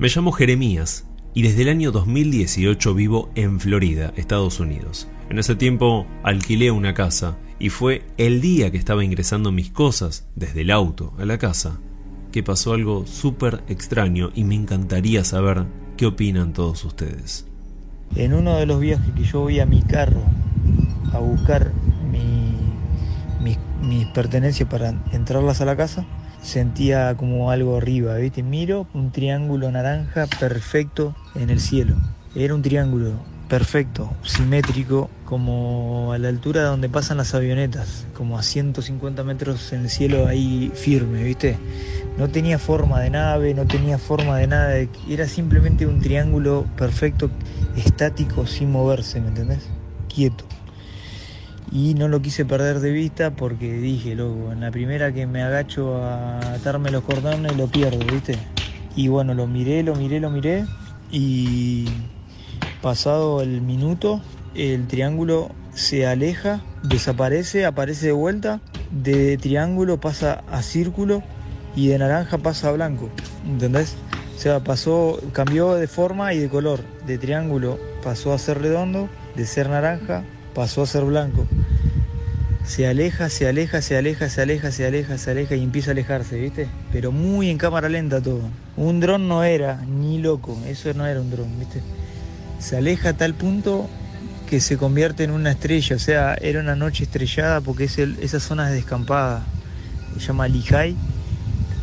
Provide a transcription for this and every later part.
Me llamo Jeremías y desde el año 2018 vivo en Florida, Estados Unidos. En ese tiempo alquilé una casa y fue el día que estaba ingresando mis cosas desde el auto a la casa que pasó algo súper extraño y me encantaría saber qué opinan todos ustedes. En uno de los viajes que yo voy a mi carro a buscar mis pertenencias para entrarlas a la casa, sentía como algo arriba, ¿viste? Miro un triángulo naranja perfecto en el cielo. Era un triángulo perfecto, simétrico, como a la altura donde pasan las avionetas, como a 150 metros en el cielo ahí firme, ¿viste? No tenía forma de nave, no tenía forma de nada, era simplemente un triángulo perfecto, estático, sin moverse, ¿me entendés? Quieto y no lo quise perder de vista porque dije, loco, en la primera que me agacho a atarme los cordones lo pierdo, ¿viste? Y bueno, lo miré, lo miré, lo miré y pasado el minuto el triángulo se aleja, desaparece, aparece de vuelta, de triángulo pasa a círculo y de naranja pasa a blanco, ¿entendés? O sea, pasó, cambió de forma y de color, de triángulo pasó a ser redondo, de ser naranja pasó a ser blanco. Se aleja, se aleja, se aleja, se aleja, se aleja, se aleja y empieza a alejarse, ¿viste? Pero muy en cámara lenta todo. Un dron no era, ni loco, eso no era un dron, ¿viste? Se aleja a tal punto que se convierte en una estrella, o sea, era una noche estrellada porque es esa zona es descampada, se llama Lehigh,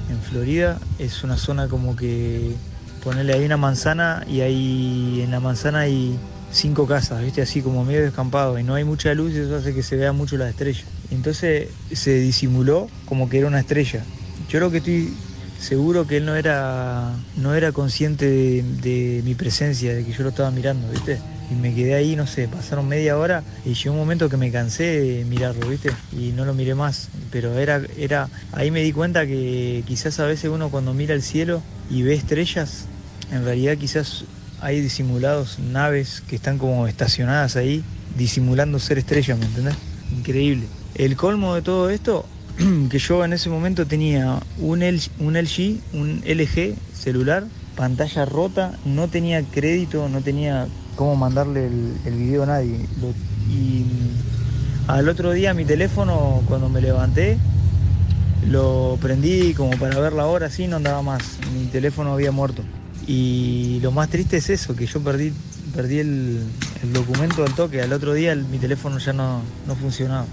en Florida, es una zona como que, ponerle ahí una manzana y ahí en la manzana hay cinco casas, ¿viste? Así como medio descampado y no hay mucha luz y eso hace que se vea mucho la estrella. Entonces se disimuló como que era una estrella. Yo lo que estoy seguro que él no era, no era consciente de, mi presencia, de que yo lo estaba mirando, ¿viste? Y me quedé ahí, no sé, pasaron media hora y llegó un momento que me cansé de mirarlo, ¿viste? Y no lo miré más. Pero era, era, ahí me di cuenta que quizás a veces uno cuando mira el cielo y ve estrellas, en realidad quizás hay disimulados naves que están como estacionadas ahí, disimulando ser estrellas, ¿me entendés? Increíble. El colmo de todo esto, que yo en ese momento tenía un LG, un, LG, un LG celular, pantalla rota, no tenía crédito, no tenía cómo mandarle el, video a nadie. y al otro día mi teléfono, cuando me levanté, lo prendí como para ver la hora, así no andaba más. Mi teléfono había muerto. Y lo más triste es eso, que yo perdí, perdí el, documento del toque. Al otro día mi teléfono ya no, no funcionaba.